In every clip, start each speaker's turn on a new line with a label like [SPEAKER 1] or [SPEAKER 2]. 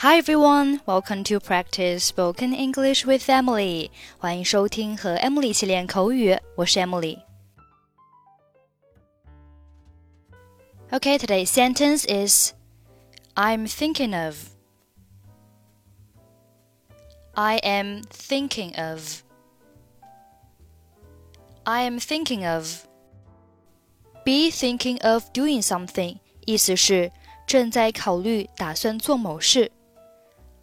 [SPEAKER 1] Hi everyone, welcome to practice spoken English with Emily. 欢迎收听和 Emily 一起练口语，我是 Emily。Okay, today's sentence is I'm thinking of. I am thinking of. I am thinking of. Be thinking of doing something，意思是正在考虑、打算做某事。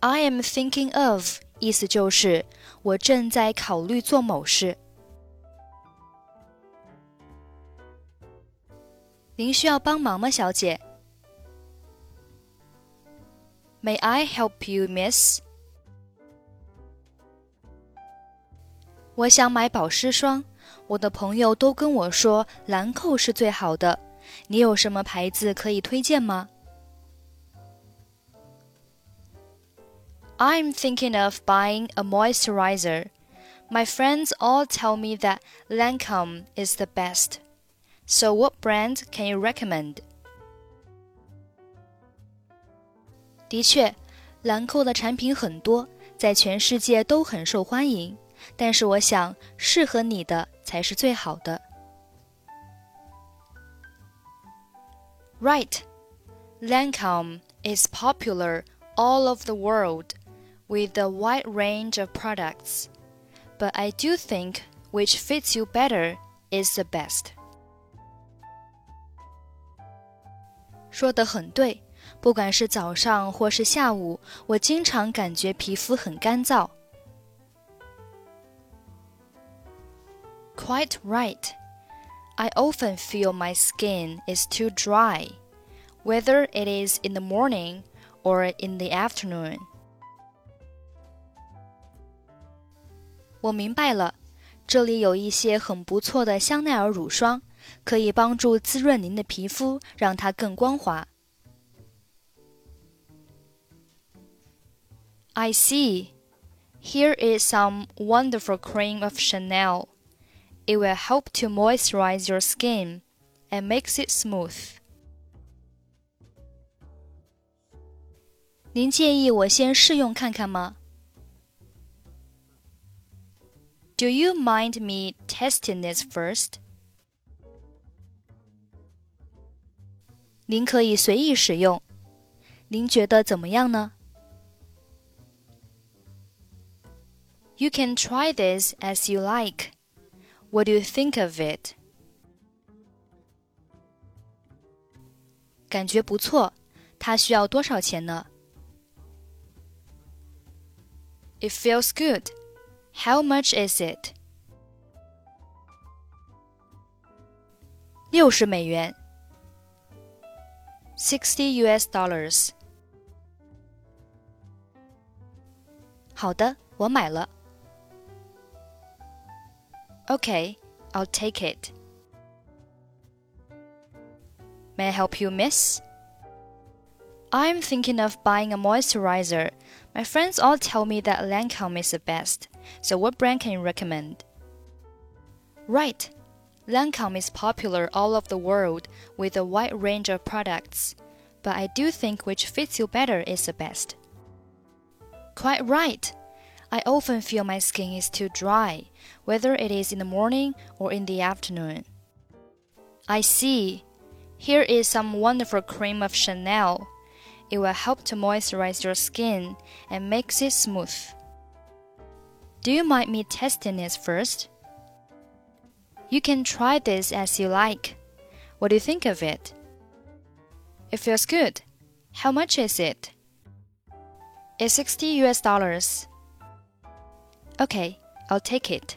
[SPEAKER 1] I am thinking of，意思就是我正在考虑做某事。您需要帮忙吗，小姐？May I help you, Miss？我想买保湿霜，我的朋友都跟我说兰蔻是最好的。你有什么牌子可以推荐吗 ？I'm thinking of buying a moisturizer. My friends all tell me that Lancome is the best. So what brand can you recommend? 的确，兰蔻的产品很多，在全世界都很受欢迎。但是我想，适合你的才是最好的。Right, Lancome is popular all over the world with a wide range of products, but I do think which fits you better is the best. 说得很对，不管是早上或是下午，我经常感觉皮肤很干燥。Quite right. I often feel my skin is too dry, whether it is in the morning or in the afternoon. 我明白了，这里有一些很不错的香奈儿乳霜，可以帮助滋润您的皮肤，让它更光滑。I see. Here is some wonderful cream of Chanel. It will help to moisturize your skin and makes it smooth. 您介意我先试用看看吗 ？Do you mind me testing this first? 您可以随意使用。您觉得怎么样呢？You can try this as you like. What do you think of it? 感觉不错。它需要多少钱呢？It feels good. How much is it? 六十美元。Sixty U.S. dollars. 好的，我买了。Okay, I'll take it. May I help you, miss? I'm thinking of buying a moisturizer. my friends all tell me that Lancome is the best. So what brand can you recommend? Right. Lancome is popular all over the world with a wide range of products, but I do think which fits you better is the best. Quite right. I often feel my skin is too dry, whether it is in the morning or in the afternoon. I see. Here is some wonderful cream of Chanel. It will help to moisturize your skin and makes it smooth. Do you mind me testing it first? You can try this as you like. What do you think of it? It feels good. How much is it? It's 60 US dollars. Okay, I'll take it.